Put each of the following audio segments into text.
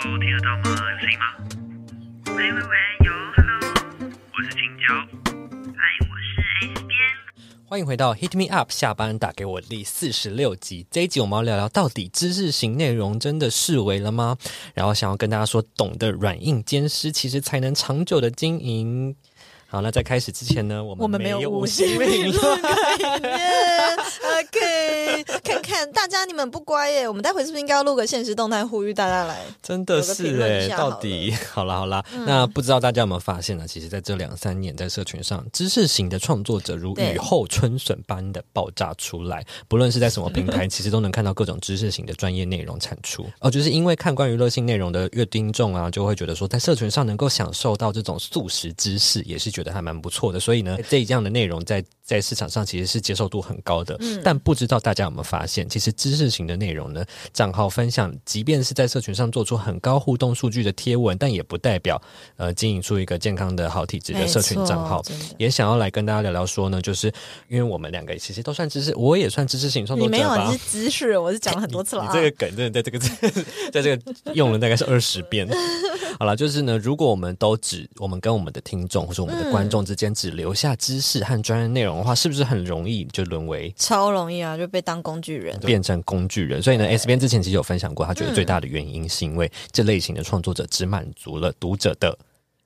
Hello，听得到吗？有声音吗？喂喂喂，有，Hello，我是青椒，嗨，我是 S 边。欢迎回到 Hit Me Up 下班打给我第四十六集。这一集我们要聊聊，到底知识型内容真的视为了吗？然后想要跟大家说，懂得软硬兼施，其实才能长久的经营。好，那在开始之前呢，我们我们没有五星评论 概念。OK，看看大家你们不乖耶，我们待会是不是应该要录个现实动态呼吁大家来？真的是哎，到底好啦好啦，嗯、那不知道大家有没有发现呢？其实在这两三年，在社群上，知识型的创作者如雨后春笋般的爆炸出来，不论是在什么平台，其实都能看到各种知识型的专业内容产出。哦，就是因为看关于娱乐性内容的阅听众啊，就会觉得说，在社群上能够享受到这种素食知识，也是。觉得还蛮不错的，所以呢，这这样的内容在在市场上其实是接受度很高的。嗯，但不知道大家有没有发现，其实知识型的内容呢，账号分享，即便是在社群上做出很高互动数据的贴文，但也不代表呃经营出一个健康的好体质的社群账号。也想要来跟大家聊聊说呢，就是因为我们两个其实都算知识，我也算知识型创作者吧。你没有，你是知识，我是讲了很多次了，啊。你这个梗真的在这个在这个用了大概是二十遍。好了，就是呢，如果我们都只我们跟我们的听众或者我们的观众之间只留下知识和专业内容的话，是不是很容易就沦为超容易啊？就被当工具人，变成工具人。所以呢，S 边之前其实有分享过，他觉得最大的原因是因为这类型的创作者只满足了读者的。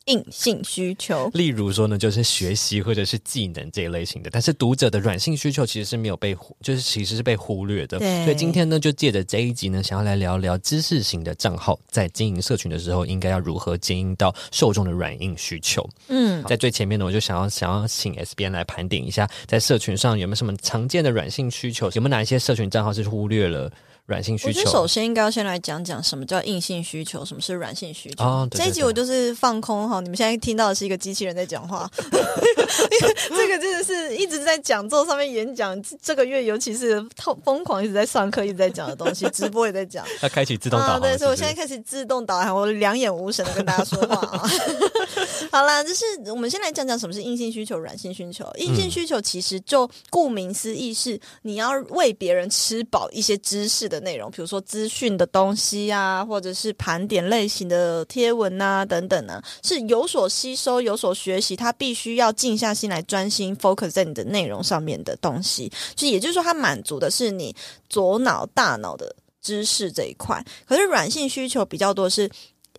硬性需求，例如说呢，就是学习或者是技能这一类型的，但是读者的软性需求其实是没有被，就是其实是被忽略的。对，所以今天呢，就借着这一集呢，想要来聊聊知识型的账号在经营社群的时候，应该要如何接应到受众的软硬需求。嗯，在最前面呢，我就想要想要请 S 编来盘点一下，在社群上有没有什么常见的软性需求，有没有哪一些社群账号是忽略了？软性需求，我觉得首先应该要先来讲讲什么叫硬性需求，什么是软性需求。哦、对对对，这一集我就是放空哈，你们现在听到的是一个机器人在讲话，这个真的是一直在讲座上面演讲，这个月尤其是疯狂一直在上课，一直在讲的东西，直播也在讲。要开启自动导航，啊，对，所以我现在开始自动导航，我两眼无神的跟大家说话啊。好啦，就是我们先来讲讲什么是硬性需求、软性需求。硬性需求其实就顾名思义是你要为别人吃饱一些知识的内容，比如说资讯的东西啊，或者是盘点类型的贴文啊等等呢，是有所吸收、有所学习，他必须要静下心来专心 focus 在你的内容上面的东西。就也就是说，它满足的是你左脑、大脑的知识这一块。可是软性需求比较多是。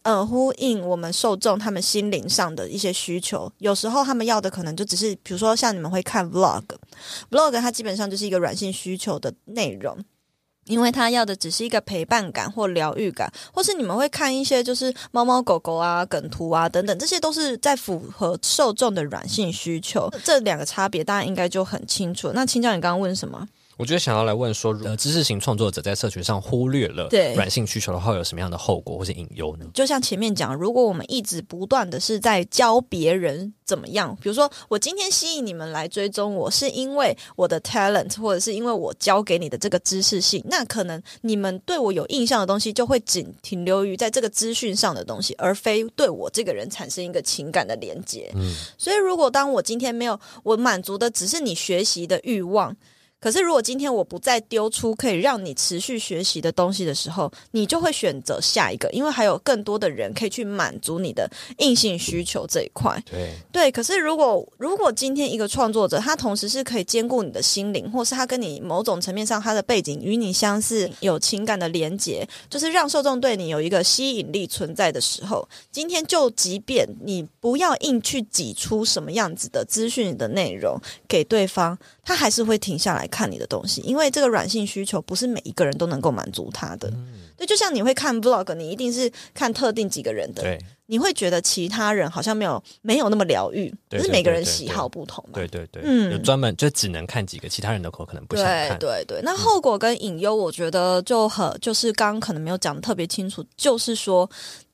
呃，呼应我们受众他们心灵上的一些需求，有时候他们要的可能就只是，比如说像你们会看 vlog，vlog 它基本上就是一个软性需求的内容，因为他要的只是一个陪伴感或疗愈感，或是你们会看一些就是猫猫狗狗啊、梗图啊等等，这些都是在符合受众的软性需求。这两个差别大家应该就很清楚。那青椒，你刚刚问什么？我觉得想要来问说，呃，知识型创作者在社群上忽略了软性需求的话，有什么样的后果或是隐忧呢？就像前面讲，如果我们一直不断的是在教别人怎么样，比如说我今天吸引你们来追踪我，是因为我的 talent，或者是因为我教给你的这个知识性，那可能你们对我有印象的东西，就会仅停留于在这个资讯上的东西，而非对我这个人产生一个情感的连接。嗯，所以如果当我今天没有我满足的只是你学习的欲望。可是，如果今天我不再丢出可以让你持续学习的东西的时候，你就会选择下一个，因为还有更多的人可以去满足你的硬性需求这一块。对对。可是，如果如果今天一个创作者，他同时是可以兼顾你的心灵，或是他跟你某种层面上他的背景与你相似，有情感的连结，就是让受众对你有一个吸引力存在的时候，今天就即便你不要硬去挤出什么样子的资讯的内容给对方，他还是会停下来。看你的东西，因为这个软性需求不是每一个人都能够满足他的。嗯、对，就像你会看 vlog，你一定是看特定几个人的，对，你会觉得其他人好像没有没有那么疗愈，可是每个人喜好不同嘛。对对对，嗯，有专门就只能看几个，其他人的口可能不想看。对对对，那后果跟隐忧，我觉得就很就是刚刚可能没有讲得特别清楚，就是说。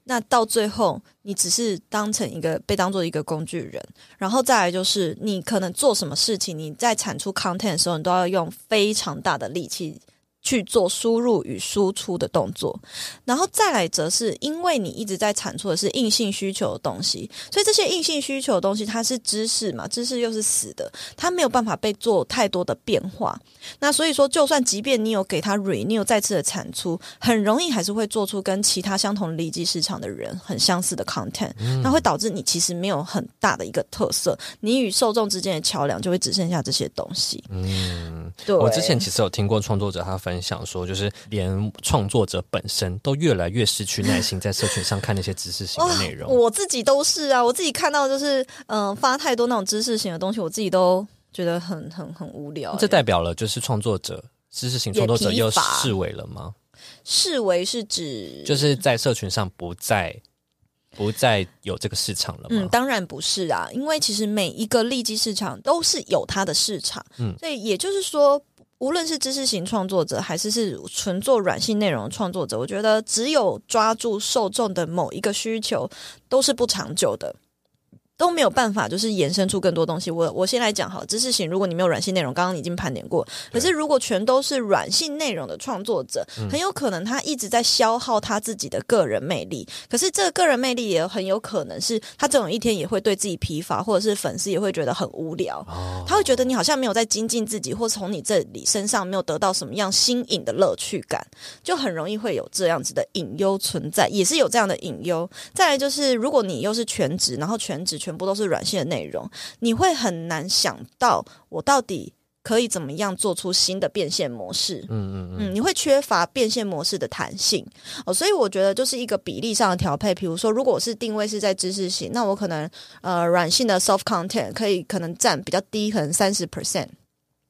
那到最后，你只是当成一个被当做一个工具人，然后再来就是你可能做什么事情，你在产出 content 的时候，你都要用非常大的力气去做输入与输出的动作，然后再来则是因为你一直在产出的是硬性需求的东西，所以这些硬性需求的东西它是知识嘛，知识又是死的，它没有办法被做太多的变化。那所以说，就算即便你有给它 renew 再次的产出，很容易还是会做出跟其他相同利基市场的人很相似的 content，那会导致你其实没有很大的一个特色，你与受众之间的桥梁就会只剩下这些东西。嗯，对。我之前其实有听过创作者他分享说，就是连创作者本身都越来越失去耐心，在社群上看那些知识型的内容。我自己都是啊，我自己看到就是嗯、呃，发太多那种知识型的东西，我自己都觉得很很很无聊。这代表了就是创作者知识型创作者又视为了吗？视为是指就是在社群上不再。不再有这个市场了吗？嗯，当然不是啊，因为其实每一个利基市场都是有它的市场，嗯，所以也就是说，无论是知识型创作者，还是是纯做软性内容创作者，我觉得只有抓住受众的某一个需求，都是不长久的。都没有办法，就是延伸出更多东西。我我先来讲好，知识型，如果你没有软性内容，刚刚你已经盘点过。可是如果全都是软性内容的创作者，很有可能他一直在消耗他自己的个人魅力。可是这个个人魅力也很有可能是他总有一天也会对自己疲乏，或者是粉丝也会觉得很无聊。他会觉得你好像没有在精进自己，或从你这里身上没有得到什么样新颖的乐趣感，就很容易会有这样子的隐忧存在，也是有这样的隐忧。再来就是，如果你又是全职，然后全职全全部都是软性的内容，你会很难想到我到底可以怎么样做出新的变现模式。嗯嗯嗯，你会缺乏变现模式的弹性哦，所以我觉得就是一个比例上的调配。比如说，如果我是定位是在知识型，那我可能呃软性的 soft content 可以可能占比较低，可能三十 percent。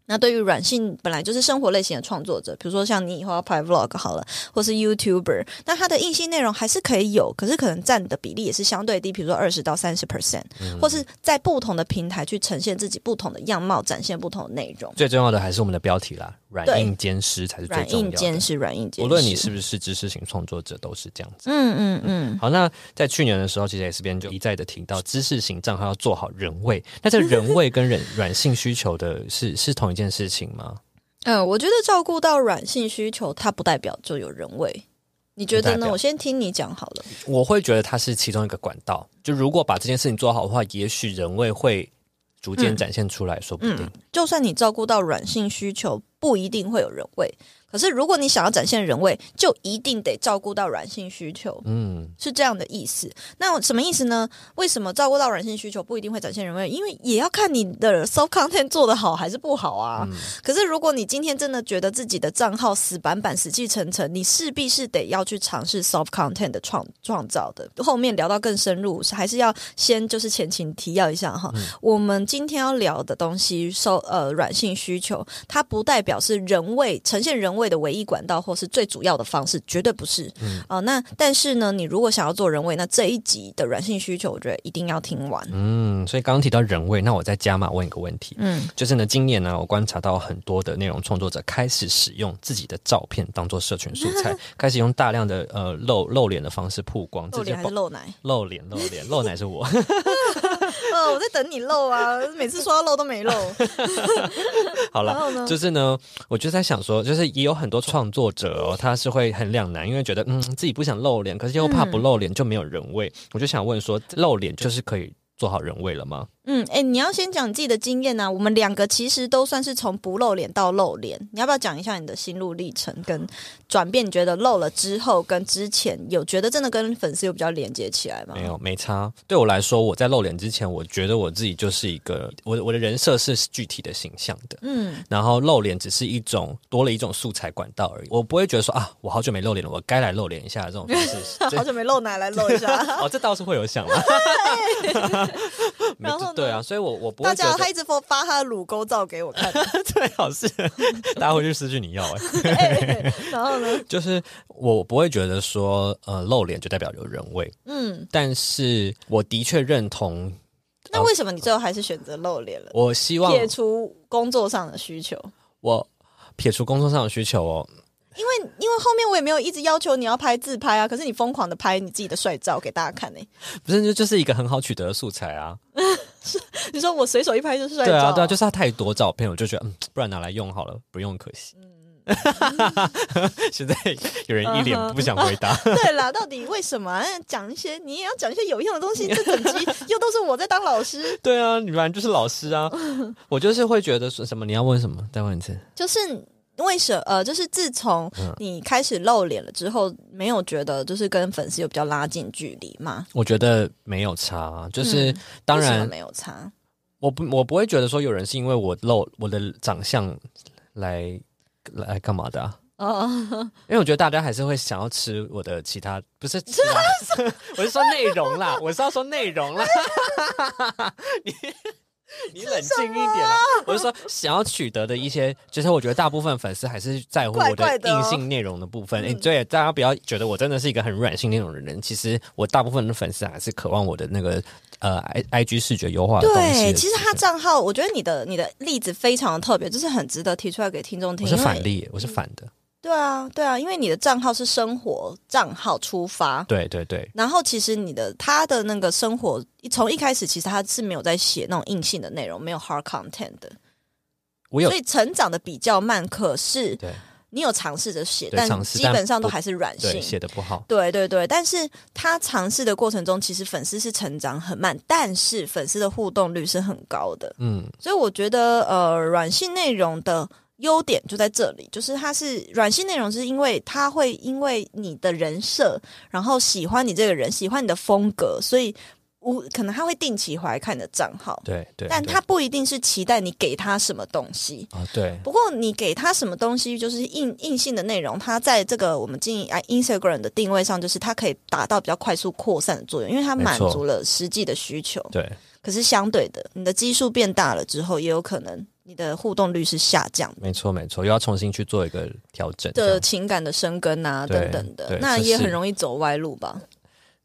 那对于软性本来就是生活类型的创作者，比如说像你以后要拍 vlog 好了，或是 YouTuber，那它的硬性内容还是可以有，可是可能占的比例也是相对低，比如说二十到三十 percent，或是在不同的平台去呈现自己不同的样貌，展现不同的内容。最重要的还是我们的标题啦，软硬兼施才是最重要的。软硬兼施，软硬兼施。无论你是不是知识型创作者，都是这样子。嗯嗯嗯。好，那在去年的时候，其实 S 边就一再的提到，知识型账号要做好人味。那这 人味跟人软性需求的是是同一件事情吗？嗯，我觉得照顾到软性需求，它不代表就有人味。你觉得呢？我先听你讲好了。我会觉得它是其中一个管道。就如果把这件事情做好的话，也许人味会逐渐展现出来，嗯、说不定、嗯。就算你照顾到软性需求，不一定会有人味。可是，如果你想要展现人味，就一定得照顾到软性需求，嗯，是这样的意思。那什么意思呢？为什么照顾到软性需求不一定会展现人味？因为也要看你的 soft content 做得好还是不好啊。嗯、可是，如果你今天真的觉得自己的账号死板板、死气沉沉，你势必是得要去尝试 soft content 的创创造的。后面聊到更深入，还是要先就是前情提要一下哈。嗯、我们今天要聊的东西，收呃软性需求，它不代表是人味呈现人味。味的唯一管道或是最主要的方式，绝对不是。嗯，哦、呃，那但是呢，你如果想要做人位，那这一集的软性需求，我觉得一定要听完。嗯，所以刚刚提到人位，那我再加码问一个问题。嗯，就是呢，今年呢，我观察到很多的内容创作者开始使用自己的照片当做社群素 材，开始用大量的呃露露脸的方式曝光。露脸还是露奶？露脸，露脸，露奶是我。呃，我在等你露啊，每次说要露都没露。好了，就是呢，我就在想说，就是也有很多创作者哦，他是会很两难，因为觉得嗯自己不想露脸，可是又怕不露脸就没有人味。嗯、我就想问说，露脸就是可以做好人味了吗？嗯，哎，你要先讲你自己的经验啊。我们两个其实都算是从不露脸到露脸，你要不要讲一下你的心路历程跟转变？你觉得露了之后跟之前有觉得真的跟粉丝有比较连接起来吗？没有，没差。对我来说，我在露脸之前，我觉得我自己就是一个我我的人设是具体的形象的，嗯，然后露脸只是一种多了一种素材管道而已。我不会觉得说啊，我好久没露脸了，我该来露脸一下这种方式。好久没露奶来露一下，哦，这倒是会有想嘛。然后。对啊，所以我我不会。大家他一直发发他的乳沟照给我看，最好是 大家回去私讯你要哎、欸。然后呢，就是我不会觉得说呃露脸就代表有人味，嗯，但是我的确认同。那为什么你最后还是选择露脸了？我希望撇除工作上的需求，我撇除工作上的需求哦。因为因为后面我也没有一直要求你要拍自拍啊，可是你疯狂的拍你自己的帅照给大家看呢、欸，不是就就是一个很好取得的素材啊。是 你说我随手一拍就是帅照，对啊对啊，就是他太多照片，我就觉得嗯，不然拿来用好了，不用可惜。嗯 现在有人一脸不想回答。对啦，到底为什么讲一些？你也要讲一些有用的东西。这整集又都是我在当老师。对啊，你本来就是老师啊。我就是会觉得说什么？你要问什么？再问一次。就是为什么？呃，就是自从你开始露脸了之后，没有觉得就是跟粉丝有比较拉近距离吗？我觉得没有差，就是、嗯、当然没有差。我不，我不会觉得说有人是因为我露我的长相来。来干嘛的啊？哦，因为我觉得大家还是会想要吃我的其他，不是吃，我是说内容啦，我是要说内容啦。你 你冷静一点啦，我是说想要取得的一些，就是我觉得大部分粉丝还是在乎我的硬性内容的部分。哎，对，大家不要觉得我真的是一个很软性内容的人，其实我大部分的粉丝还是渴望我的那个。呃，I I G 视觉优化的东西。对，其实他账号，我觉得你的你的例子非常的特别，就是很值得提出来给听众听。我是反例，我是反的。对啊，对啊，因为你的账号是生活账号出发，对对对。然后其实你的他的那个生活，从一开始其实他是没有在写那种硬性的内容，没有 hard content 的。我有，所以成长的比较慢，可是对。你有尝试着写，但基本上都还是软性，写的不好。对对对，但是他尝试的过程中，其实粉丝是成长很慢，但是粉丝的互动率是很高的。嗯，所以我觉得，呃，软性内容的优点就在这里，就是它是软性内容，是因为它会因为你的人设，然后喜欢你这个人，喜欢你的风格，所以。我可能他会定期回来看你的账号，对对，但他不一定是期待你给他什么东西啊。对，不过你给他什么东西，就是硬硬性的内容，它在这个我们经营啊 Instagram 的定位上，就是它可以达到比较快速扩散的作用，因为它满足了实际的需求。对，可是相对的，你的基数变大了之后，也有可能你的互动率是下降的。没错没错，又要重新去做一个调整的情感的生根啊等等的，那也很容易走歪路吧。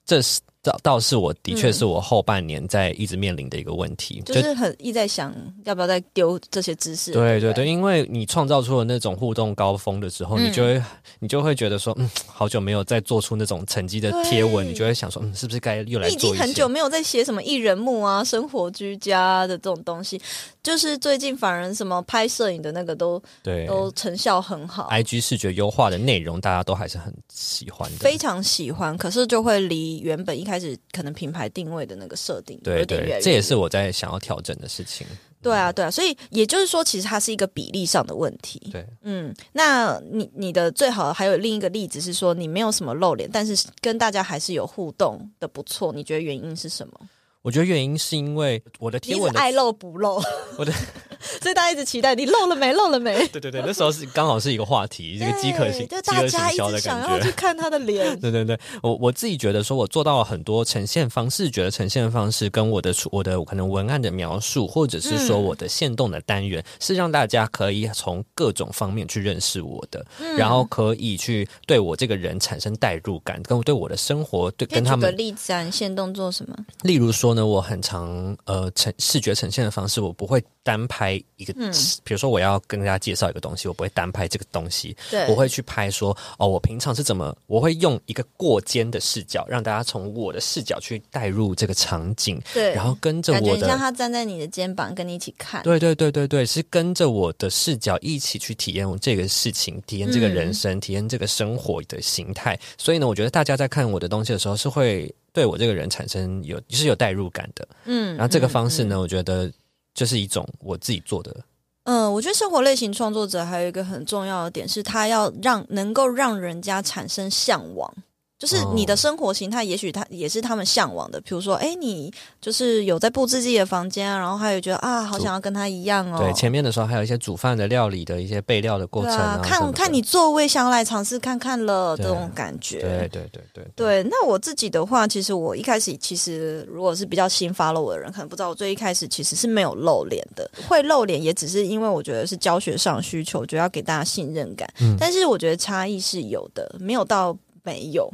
这是。倒倒是我的确是我后半年在一直面临的一个问题，嗯、就是很一直在想要不要再丢这些知识。对对对，因为你创造出了那种互动高峰的时候，嗯、你就会你就会觉得说，嗯，好久没有再做出那种成绩的贴文，你就会想说，嗯，是不是该又来做？你已经很久没有在写什么艺人目啊、生活居家的这种东西，就是最近反而什么拍摄影的那个都对都成效很好，IG 视觉优化的内容大家都还是很喜欢的，非常喜欢。可是就会离原本一开始。开始可能品牌定位的那个设定，对对，这也是我在想要调整的事情。对啊，对啊，所以也就是说，其实它是一个比例上的问题。对，嗯，那你你的最好还有另一个例子是说，你没有什么露脸，但是跟大家还是有互动的不错，你觉得原因是什么？我觉得原因是因为我的贴文的爱露不露，我的，所以大家一直期待你露了没，露了没？对对对，那时候是刚好是一个话题，这个饥渴型，就大家一直想要去看他的脸。对对对，我我自己觉得说，我做到了很多呈现方式，觉得呈现方式跟我的我的可能文案的描述，或者是说我的线动的单元，嗯、是让大家可以从各种方面去认识我的，嗯、然后可以去对我这个人产生代入感，跟对我的生活对跟他们。举个例子啊，你限动做什么？例如说呢，我很常。呃，呈视觉呈现的方式，我不会单拍一个，嗯、比如说我要跟大家介绍一个东西，我不会单拍这个东西，对我会去拍说，哦，我平常是怎么，我会用一个过肩的视角，让大家从我的视角去带入这个场景，对，然后跟着我的，感觉像他站在你的肩膀跟你一起看，对对对对对，是跟着我的视角一起去体验这个事情，体验这个人生，嗯、体验这个生活的形态。所以呢，我觉得大家在看我的东西的时候是会。对我这个人产生有是有代入感的，嗯，然后这个方式呢，嗯嗯、我觉得就是一种我自己做的。嗯，我觉得生活类型创作者还有一个很重要的点是，他要让能够让人家产生向往。就是你的生活形态，也许他也是他们向往的。比如说，哎，你就是有在布置自己的房间，然后还有觉得啊，好想要跟他一样哦。对，前面的时候还有一些煮饭的料理的一些备料的过程啊，看看你座位想要来尝试看看了这种感觉。对对对对对。那我自己的话，其实我一开始其实如果是比较新 follow 我的人，可能不知道我最一开始其实是没有露脸的。会露脸也只是因为我觉得是教学上需求，觉得要给大家信任感。嗯。但是我觉得差异是有的，没有到没有。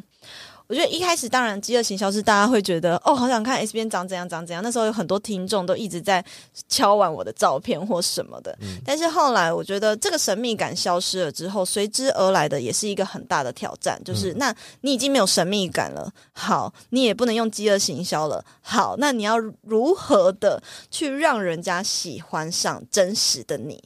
我觉得一开始当然饥饿行销是大家会觉得哦，好想看 S 编长怎样长怎样。那时候有很多听众都一直在敲完我的照片或什么的。嗯、但是后来我觉得这个神秘感消失了之后，随之而来的也是一个很大的挑战，就是、嗯、那你已经没有神秘感了，好，你也不能用饥饿行销了，好，那你要如何的去让人家喜欢上真实的你？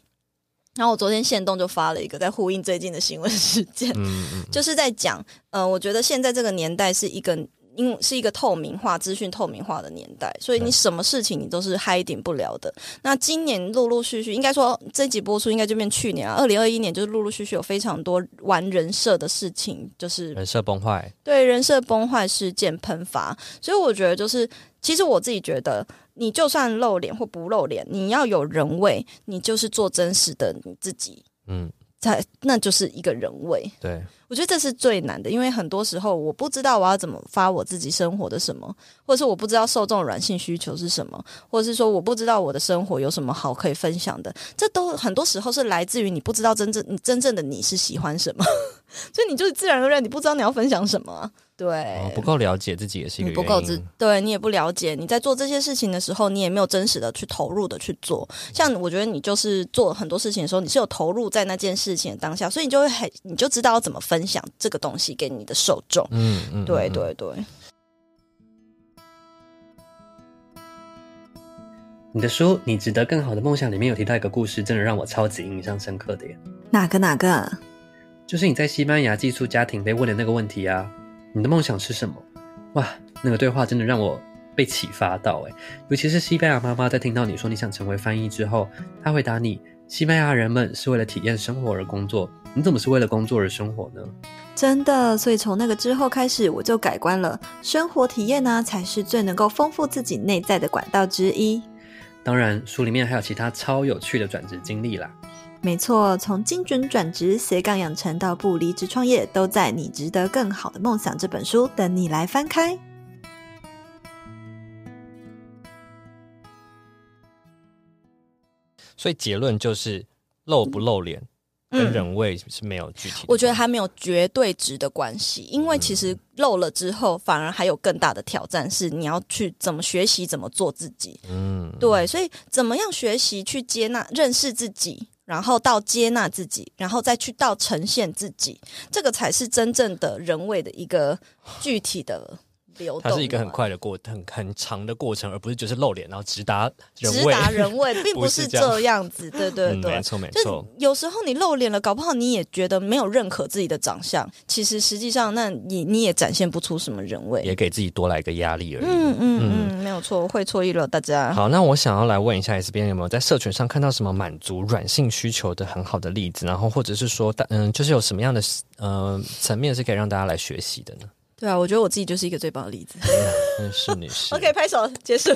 然后我昨天现动就发了一个，在呼应最近的新闻事件，嗯嗯，就是在讲，呃，我觉得现在这个年代是一个。因为是一个透明化、资讯透明化的年代，所以你什么事情你都是 hiding 不了的。那今年陆陆续续，应该说这集播出应该就变去年啊，二零二一年就是陆陆续续有非常多玩人设的事情，就是人设崩坏，对人设崩坏事件喷发。所以我觉得，就是其实我自己觉得，你就算露脸或不露脸，你要有人味，你就是做真实的你自己，嗯，才那就是一个人味，对。我觉得这是最难的，因为很多时候我不知道我要怎么发我自己生活的什么，或者是我不知道受众软性需求是什么，或者是说我不知道我的生活有什么好可以分享的，这都很多时候是来自于你不知道真正你真正的你是喜欢什么，所以你就是自然而然你不知道你要分享什么。对、哦，不够了解自己也是一不够知，对你也不了解。你在做这些事情的时候，你也没有真实的去投入的去做。像我觉得你就是做很多事情的时候，你是有投入在那件事情的当下，所以你就会很，你就知道要怎么分享这个东西给你的受众。嗯嗯，对对对。你的书《你值得更好的梦想》里面有提到一个故事，真的让我超级印象深刻的耶。哪个哪个？就是你在西班牙寄宿家庭被问的那个问题啊。你的梦想是什么？哇，那个对话真的让我被启发到诶，尤其是西班牙妈妈在听到你说你想成为翻译之后，她回答你：西班牙人们是为了体验生活而工作，你怎么是为了工作而生活呢？真的，所以从那个之后开始，我就改观了。生活体验呢，才是最能够丰富自己内在的管道之一。当然，书里面还有其他超有趣的转职经历啦。没错，从精准转职、斜杠养成到不离职创业，都在《你值得更好的梦想》这本书等你来翻开。所以结论就是，露不露脸跟人味是没有具体、嗯。我觉得还没有绝对值的关系，因为其实漏了之后，反而还有更大的挑战，是你要去怎么学习怎么做自己。嗯，对，所以怎么样学习去接纳、认识自己。然后到接纳自己，然后再去到呈现自己，这个才是真正的人味的一个具体的。它是一个很快的过，很很长的过程，而不是就是露脸然后直达。直达人位，并不是这样子。对对对，没错没错。有时候你露脸了，搞不好你也觉得没有认可自己的长相。其实实际上，那你你也展现不出什么人味，也给自己多来一个压力而已。嗯嗯嗯，没有错，会错意了大家。好，那我想要来问一下 S 编有没有在社群上看到什么满足软性需求的很好的例子？然后或者是说，嗯，就是有什么样的呃层面是可以让大家来学习的呢？对啊，我觉得我自己就是一个最棒的例子。嗯，是你是。OK，拍手结束。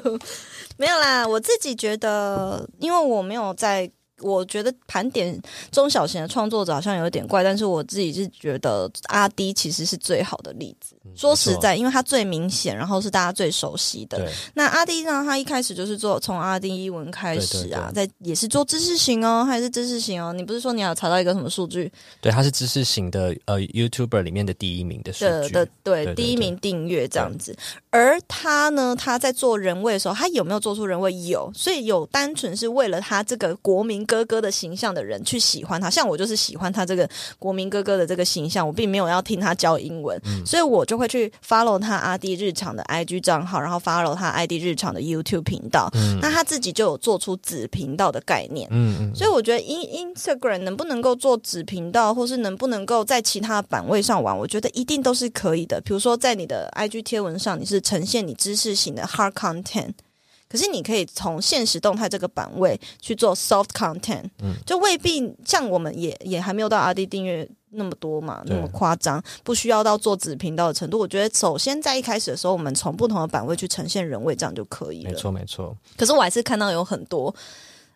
没有啦，我自己觉得，因为我没有在。我觉得盘点中小型的创作者好像有点怪，但是我自己是觉得阿 D 其实是最好的例子。嗯、说实在，因为他最明显，然后是大家最熟悉的。那阿 D 呢？他一开始就是做从阿 D 一文开始啊，在也是做知识型哦，还是知识型哦？你不是说你要查到一个什么数据？对，他是知识型的呃 YouTuber 里面的第一名的数据的，对，第一名订阅这样子。而他呢，他在做人位的时候，他有没有做出人位？有，所以有单纯是为了他这个国民哥哥的形象的人去喜欢他，像我就是喜欢他这个国民哥哥的这个形象，我并没有要听他教英文，嗯、所以我就会去 follow 他阿弟日常的 IG 账号，然后 follow 他阿滴日常的 YouTube 频道。嗯、那他自己就有做出子频道的概念，嗯嗯，所以我觉得 In Instagram 能不能够做子频道，或是能不能够在其他版位上玩，我觉得一定都是可以的。比如说在你的 IG 贴文上，你是呈现你知识型的 hard content，可是你可以从现实动态这个版位去做 soft content，嗯，就未必像我们也也还没有到 R D 订阅那么多嘛，那么夸张，不需要到做子频道的程度。我觉得首先在一开始的时候，我们从不同的版位去呈现人味，这样就可以了。没错，没错。可是我还是看到有很多，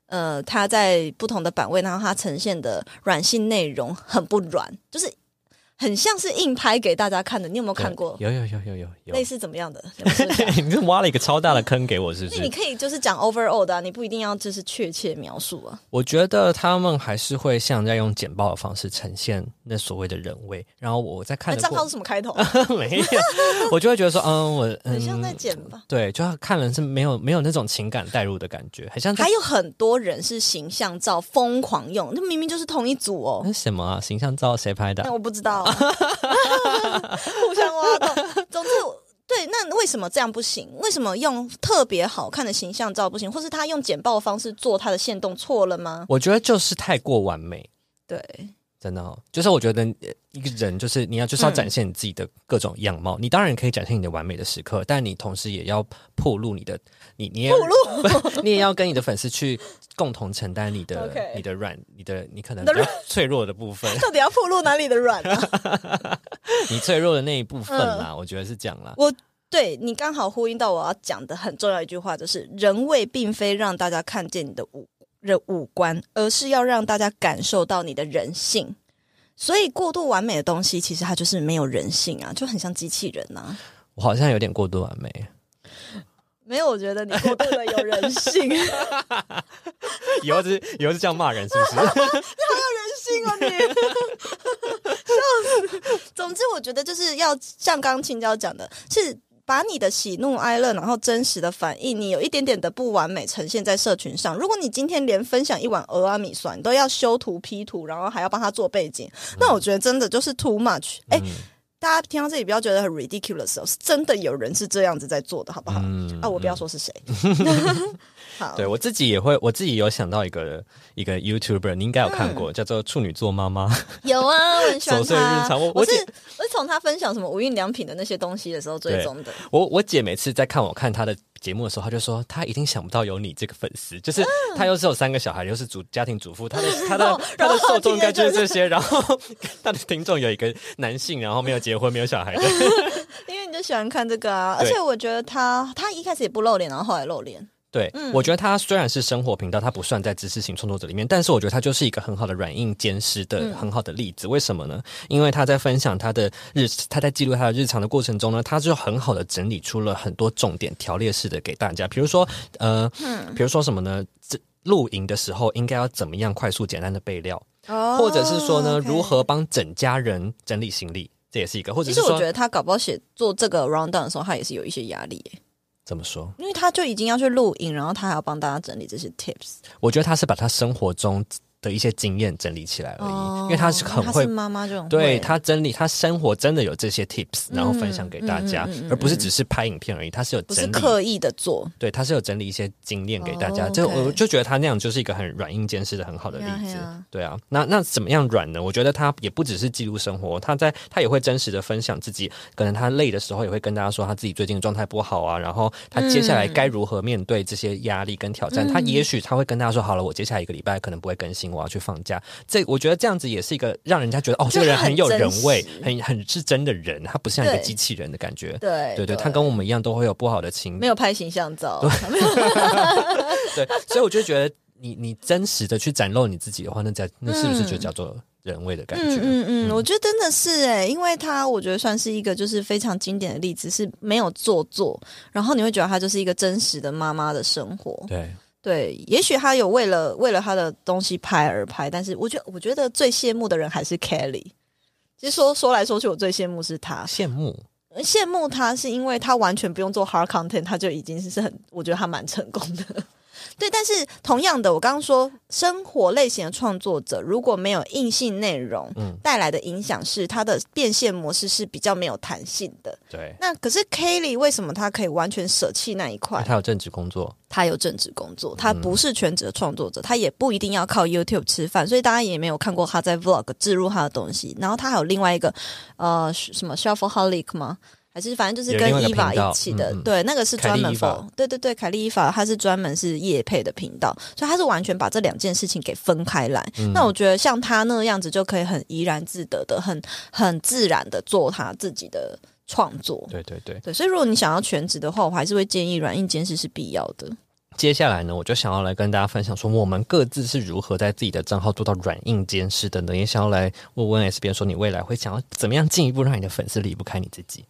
呃，他在不同的版位，然后他呈现的软性内容很不软，就是。很像是硬拍给大家看的，你有没有看过？有有有有有有。类似怎么样的？你是挖了一个超大的坑给我，是不是？那你可以就是讲 overall 的啊，你不一定要就是确切描述啊。我觉得他们还是会像在用简报的方式呈现那所谓的人味。然后我在看的账号是什么开头？没有，我就会觉得说，嗯，我很像在剪吧。对，就要看人是没有没有那种情感带入的感觉，很像。还有很多人是形象照疯狂用，那明明就是同一组哦。那什么啊？形象照谁拍的？那我不知道。互相挖洞。总之，对，那为什么这样不行？为什么用特别好看的形象照不行？或是他用简报的方式做他的线动错了吗？我觉得就是太过完美。对。真的哦，就是我觉得一个人就是你要就是要展现你自己的各种样貌，嗯、你当然可以展现你的完美的时刻，但你同时也要暴露你的你你也，你也要跟你的粉丝去共同承担你的你的软你的你可能比较脆弱的部分，到底要暴露哪里的软啊？你脆弱的那一部分啦，嗯、我觉得是这样啦。我对你刚好呼应到我要讲的很重要一句话，就是人味并非让大家看见你的五。人五官，而是要让大家感受到你的人性。所以过度完美的东西，其实它就是没有人性啊，就很像机器人呐、啊。我好像有点过度完美。没有，我觉得你过度的有人性。以后是以后是这样骂人，是不是？你好有人性啊你！笑死。总之，我觉得就是要像刚刚青椒讲的，是。把你的喜怒哀乐，然后真实的反应，你有一点点的不完美呈现在社群上。如果你今天连分享一碗蚵仔米酸都要修图 P 图，然后还要帮他做背景，嗯、那我觉得真的就是 too much。哎、嗯，大家听到这里不要觉得很 ridiculous 哦，是真的有人是这样子在做的，好不好？嗯、啊，我不要说是谁。对我自己也会，我自己有想到一个一个 YouTuber，你应该有看过，嗯、叫做处女座妈妈。有啊，我很 喜欢他。日常，我，我，是我是从他分享什么无印良品的那些东西的时候追踪的。我我姐每次在看我看她的节目的时候，她就说她一定想不到有你这个粉丝，就是她又是有三个小孩，又是主家庭主妇，她的 她的她的受众应该就是这些，然后她的听众有一个男性，然后没有结婚没有小孩的。因为你就喜欢看这个啊，而且我觉得他他一开始也不露脸，然后后来露脸。对，嗯、我觉得他虽然是生活频道，他不算在知识型创作者里面，但是我觉得他就是一个很好的软硬兼施的很好的例子。嗯、为什么呢？因为他在分享他的日，他在记录他的日常的过程中呢，他就很好的整理出了很多重点条列式的给大家。比如说，呃，嗯、比如说什么呢？这露营的时候应该要怎么样快速简单的备料，哦、或者是说呢如何帮整家人整理行李，这也是一个。或者是说，其实我觉得他搞不好写做这个 rundown 的时候，他也是有一些压力。怎么说？因为他就已经要去录影，然后他还要帮大家整理这些 tips。我觉得他是把他生活中。的一些经验整理起来而已，哦、因为他是很会，妈妈这种对他整理他生活真的有这些 tips，然后分享给大家，嗯嗯嗯嗯、而不是只是拍影片而已。他是有整理，刻意的做，对，他是有整理一些经验给大家。就、哦 okay、我就觉得他那样就是一个很软硬兼施的很好的例子。对啊，那那怎么样软呢？我觉得他也不只是记录生活，他在他也会真实的分享自己，可能他累的时候也会跟大家说他自己最近的状态不好啊，然后他接下来该如何面对这些压力跟挑战。嗯、他也许他会跟大家说，好了，我接下来一个礼拜可能不会更新，我要去放假。这我觉得这样子也是一个让人家觉得哦，这个人很有人味，很很是真的人，他不像一个机器人的感觉。对对对，他跟我们一样都会有不好的情，没有拍形象照。对，所以我就觉得你你真实的去展露你自己的话，那叫那是不是就叫做人味的感觉？嗯嗯，我觉得真的是哎，因为他我觉得算是一个就是非常经典的例子，是没有做作，然后你会觉得他就是一个真实的妈妈的生活。对。对，也许他有为了为了他的东西拍而拍，但是我觉得我觉得最羡慕的人还是 Kelly。其实说说来说去，我最羡慕是他。羡慕，羡慕他是因为他完全不用做 hard content，他就已经是很，我觉得他蛮成功的。对，但是同样的，我刚刚说生活类型的创作者如果没有硬性内容，嗯，带来的影响是他的变现模式是比较没有弹性的。对，那可是 Kelly 为什么他可以完全舍弃那一块？他有正职工作，他有正职工作，他不是全职的创作者，嗯、他也不一定要靠 YouTube 吃饭，所以大家也没有看过他在 Vlog 置入他的东西。然后他还有另外一个呃什么 Shuffleaholic 吗？还是反正就是跟伊娃一起的，嗯、对，那个是专门 for，对对对，凯莉伊娃，他是专门是叶配的频道，所以他是完全把这两件事情给分开来。嗯、那我觉得像他那个样子，就可以很怡然自得的，很很自然的做他自己的创作。对对对，对，所以如果你想要全职的话，我还是会建议软硬兼施是必要的。接下来呢，我就想要来跟大家分享说，我们各自是如何在自己的账号做到软硬兼施的呢？也想要来问问 S 边说，你未来会想要怎么样进一步让你的粉丝离不开你自己？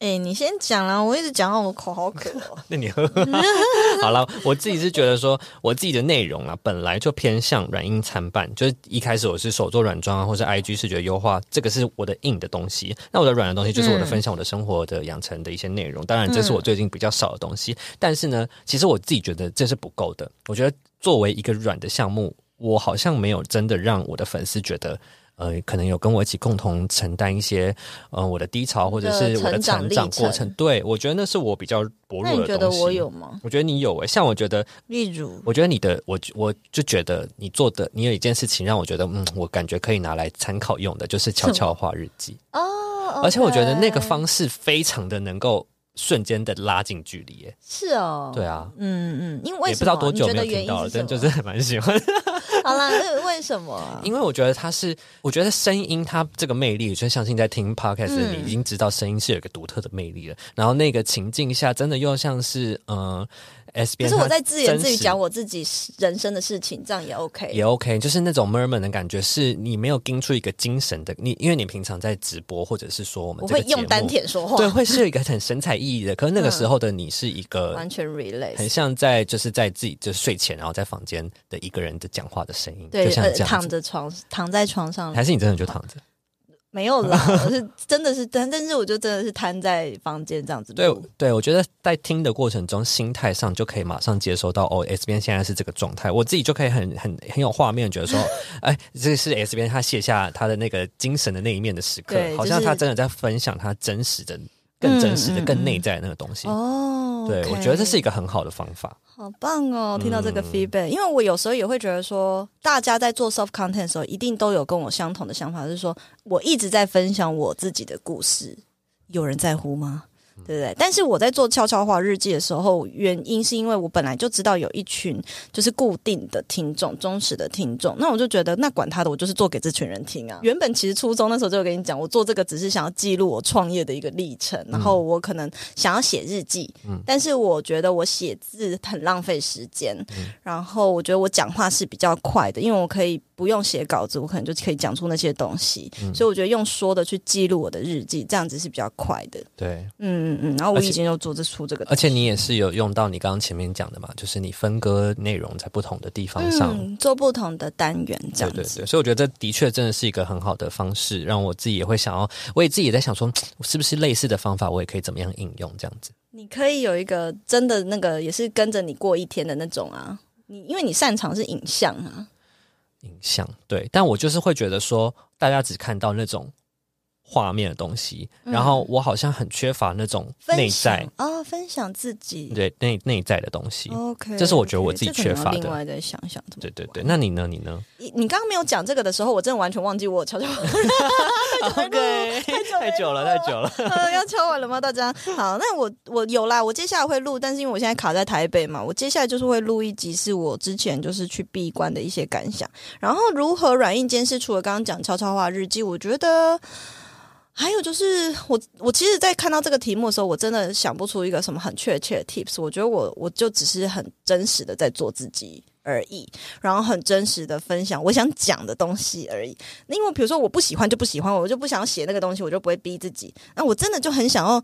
哎、欸，你先讲啦，我一直讲到我口好渴哦。那你喝 好了，我自己是觉得说，我自己的内容啊，本来就偏向软硬参半。就是一开始我是手做软装啊，或是 IG 视觉优化，这个是我的硬的东西。那我的软的东西就是我的分享我的生活的养成的一些内容。当然，这是我最近比较少的东西。但是呢，其实我自己觉得这是不够的。我觉得作为一个软的项目，我好像没有真的让我的粉丝觉得。呃，可能有跟我一起共同承担一些，呃，我的低潮或者是我的成长过程。对，我觉得那是我比较薄弱的东西。那你觉得我有吗？我觉得你有诶、欸，像我觉得，例如，我觉得你的，我我就觉得你做的，你有一件事情让我觉得，嗯，我感觉可以拿来参考用的，就是悄悄话日记哦。Oh. 而且我觉得那个方式非常的能够。瞬间的拉近距离，耶，是哦，对啊，嗯嗯，因为也不知道多久没有听到了，但就是蛮喜欢。好啦，为什么、啊？因为我觉得它是，我觉得声音它这个魅力，就相信在听 podcast 的你已经知道声音是有一个独特的魅力了。嗯、然后那个情境下，真的又像是嗯。呃 S 边，可是我在自言自语讲我自己人生的事情，这样也 OK，也 OK，就是那种 murmur 的感觉，是你没有盯出一个精神的你，因为你平常在直播或者是说我们我会用丹田说话，对，会是有一个很神采奕奕的。可是那个时候的你是一个、嗯、完全 relax，很像在就是在自己就睡前，然后在房间的一个人的讲话的声音，对，就像这样躺着床躺在床上，还是你真的就躺着？没有啦，我是 真的是，但但是我就真的是瘫在房间这样子。对对，我觉得在听的过程中，心态上就可以马上接收到哦，S 边现在是这个状态，我自己就可以很很很有画面，觉得说，哎，这是 S 边他卸下他的那个精神的那一面的时刻，对好像他真的在分享他真实的、更真实的、嗯、更内在的那个东西。哦，对、我觉得这是一个很好的方法。好棒哦！听到这个 feedback，、嗯、因为我有时候也会觉得说，大家在做 soft content 的时候，一定都有跟我相同的想法，就是说我一直在分享我自己的故事，有人在乎吗？对不对？但是我在做悄悄话日记的时候，原因是因为我本来就知道有一群就是固定的听众、忠实的听众，那我就觉得那管他的，我就是做给这群人听啊。原本其实初衷那时候就有跟你讲，我做这个只是想要记录我创业的一个历程，然后我可能想要写日记，嗯，但是我觉得我写字很浪费时间，嗯，然后我觉得我讲话是比较快的，因为我可以不用写稿子，我可能就可以讲出那些东西，嗯，所以我觉得用说的去记录我的日记，这样子是比较快的。对，嗯。嗯嗯，然后我已经又做这出这个，而且你也是有用到你刚刚前面讲的嘛，就是你分割内容在不同的地方上，嗯、做不同的单元这样子。对对对，所以我觉得这的确真的是一个很好的方式，让我自己也会想要，我也自己也在想说，是不是类似的方法，我也可以怎么样应用这样子。你可以有一个真的那个，也是跟着你过一天的那种啊，你因为你擅长是影像啊，影像对，但我就是会觉得说，大家只看到那种。画面的东西，然后我好像很缺乏那种内在啊、哦，分享自己对内内在的东西。OK，这是我觉得我自己缺乏的。另外再想想，对对对，那你呢？你呢？你你刚刚没有讲这个的时候，我真的完全忘记我悄悄。OK，太久了，太久了。呃，要敲完了吗？大家好，那我我有啦，我接下来会录，但是因为我现在卡在台北嘛，我接下来就是会录一集，是我之前就是去闭关的一些感想，然后如何软硬兼施。除了刚刚讲悄悄话日记，我觉得。还有就是，我我其实，在看到这个题目的时候，我真的想不出一个什么很确切的 tips。我觉得我我就只是很真实的在做自己而已，然后很真实的分享我想讲的东西而已。因为比如说，我不喜欢就不喜欢，我就不想写那个东西，我就不会逼自己。那我真的就很想要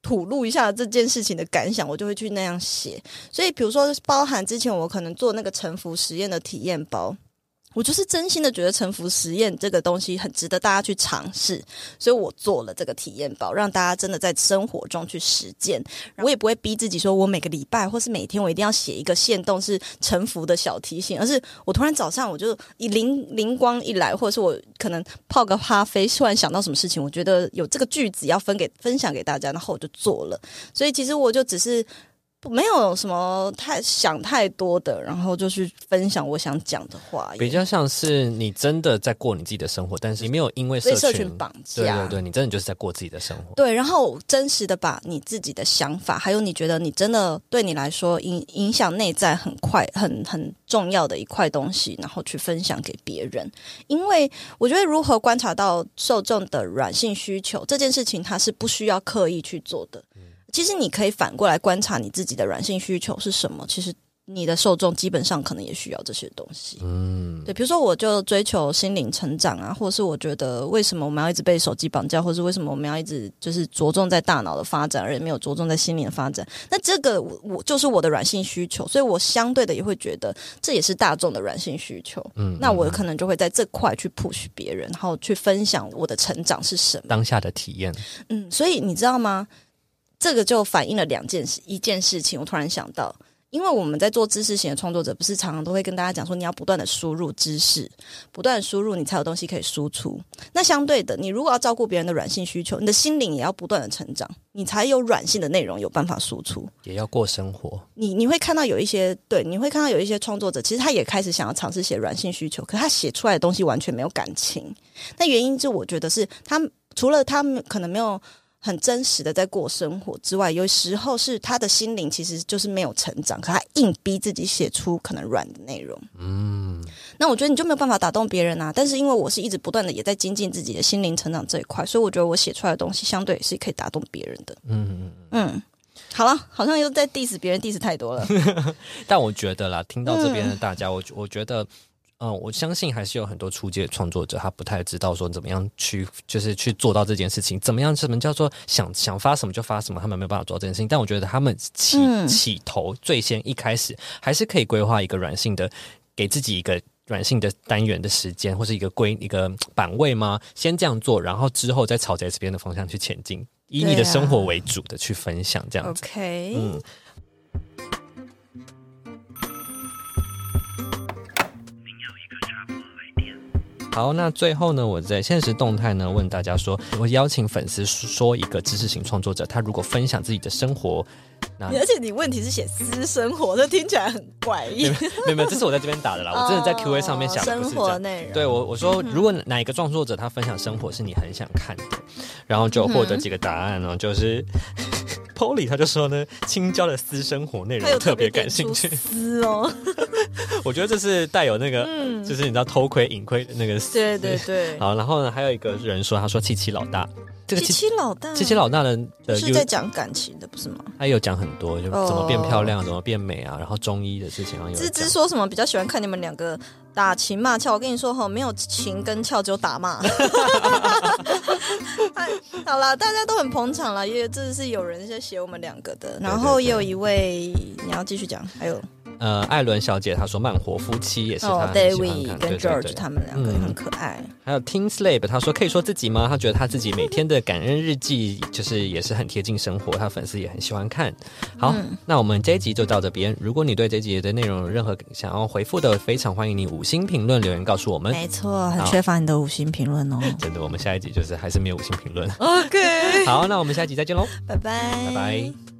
吐露一下这件事情的感想，我就会去那样写。所以，比如说，包含之前我可能做那个沉浮实验的体验包。我就是真心的觉得臣服实验这个东西很值得大家去尝试，所以我做了这个体验包，让大家真的在生活中去实践。我也不会逼自己说，我每个礼拜或是每天我一定要写一个限动是臣服的小提醒，而是我突然早上我就一灵灵光一来，或者是我可能泡个咖啡，突然想到什么事情，我觉得有这个句子要分给分享给大家，然后我就做了。所以其实我就只是。没有什么太想太多的，然后就去分享我想讲的话，比较像是你真的在过你自己的生活，但是你没有因为社群，社群绑架，对对对，你真的就是在过自己的生活。对，然后真实的把你自己的想法，还有你觉得你真的对你来说影影响内在很快、很很重要的一块东西，然后去分享给别人。因为我觉得如何观察到受众的软性需求这件事情，它是不需要刻意去做的。其实你可以反过来观察你自己的软性需求是什么。其实你的受众基本上可能也需要这些东西。嗯，对，比如说我就追求心灵成长啊，或者是我觉得为什么我们要一直被手机绑架，或是为什么我们要一直就是着重在大脑的发展，而也没有着重在心灵的发展。那这个我我就是我的软性需求，所以我相对的也会觉得这也是大众的软性需求。嗯，那我可能就会在这块去 push 别人，然后去分享我的成长是什么，当下的体验。嗯，所以你知道吗？这个就反映了两件事，一件事情，我突然想到，因为我们在做知识型的创作者，不是常常都会跟大家讲说，你要不断的输入知识，不断输入，你才有东西可以输出。那相对的，你如果要照顾别人的软性需求，你的心灵也要不断的成长，你才有软性的内容有办法输出。也要过生活。你你会看到有一些对，你会看到有一些创作者，其实他也开始想要尝试写软性需求，可他写出来的东西完全没有感情。那原因就我觉得是他除了他可能没有。很真实的在过生活之外，有时候是他的心灵其实就是没有成长，可他硬逼自己写出可能软的内容。嗯，那我觉得你就没有办法打动别人啊。但是因为我是一直不断的也在精进自己的心灵成长这一块，所以我觉得我写出来的东西相对也是可以打动别人的。嗯嗯，好了，好像又在 diss 别人 diss 太多了。但我觉得啦，听到这边的大家，嗯、我我觉得。嗯，我相信还是有很多初阶的创作者，他不太知道说怎么样去，就是去做到这件事情，怎么样，什么叫做想想发什么就发什么，他们没有办法做到这件事情。但我觉得他们起、嗯、起头最先一开始，还是可以规划一个软性的，给自己一个软性的单元的时间，或是一个规一个版位吗？先这样做，然后之后再朝着这边的方向去前进，以你的生活为主的去分享，这样子。OK，嗯。好，那最后呢，我在现实动态呢问大家说，我邀请粉丝说一个知识型创作者，他如果分享自己的生活，那而且你问题是写私生活，这听起来很怪异。没有没有，这是我在这边打的啦，我真的在 Q A 上面想。生活内容。对我我说，如果哪一个创作者他分享生活是你很想看的，然后就获得几个答案呢，就是。Polly 他就说呢，青椒的私生活内容特别感兴趣。私哦，我觉得这是带有那个，嗯、就是你知道偷窥、隐窥的那个。对对对。好，然后呢，还有一个人说，他说七七老大。这个七七老大，七七老大的是在讲感情的，不是吗？他有讲很多，就怎么变漂亮，怎么变美啊，然后中医的事情啊。芝芝说什么比较喜欢看你们两个打情骂俏？我跟你说哈，没有情跟俏，只有打骂。好了，大家都很捧场了，因为这是有人在写我们两个的，然后也有一位你要继续讲，还有。呃，艾伦小姐她说慢活夫妻也是她很喜欢看，跟 George 他们两个很可爱。还有 Teen Slave，她说可以说自己吗？她觉得她自己每天的感恩日记就是也是很贴近生活，她粉丝也很喜欢看。好，嗯、那我们这一集就到这边。如果你对这一集的内容有任何想要回复的，非常欢迎你五星评论留言告诉我们。没错，很缺乏你的五星评论哦。真的，我们下一集就是还是没有五星评论。OK，好，那我们下一集再见喽，拜拜，拜拜。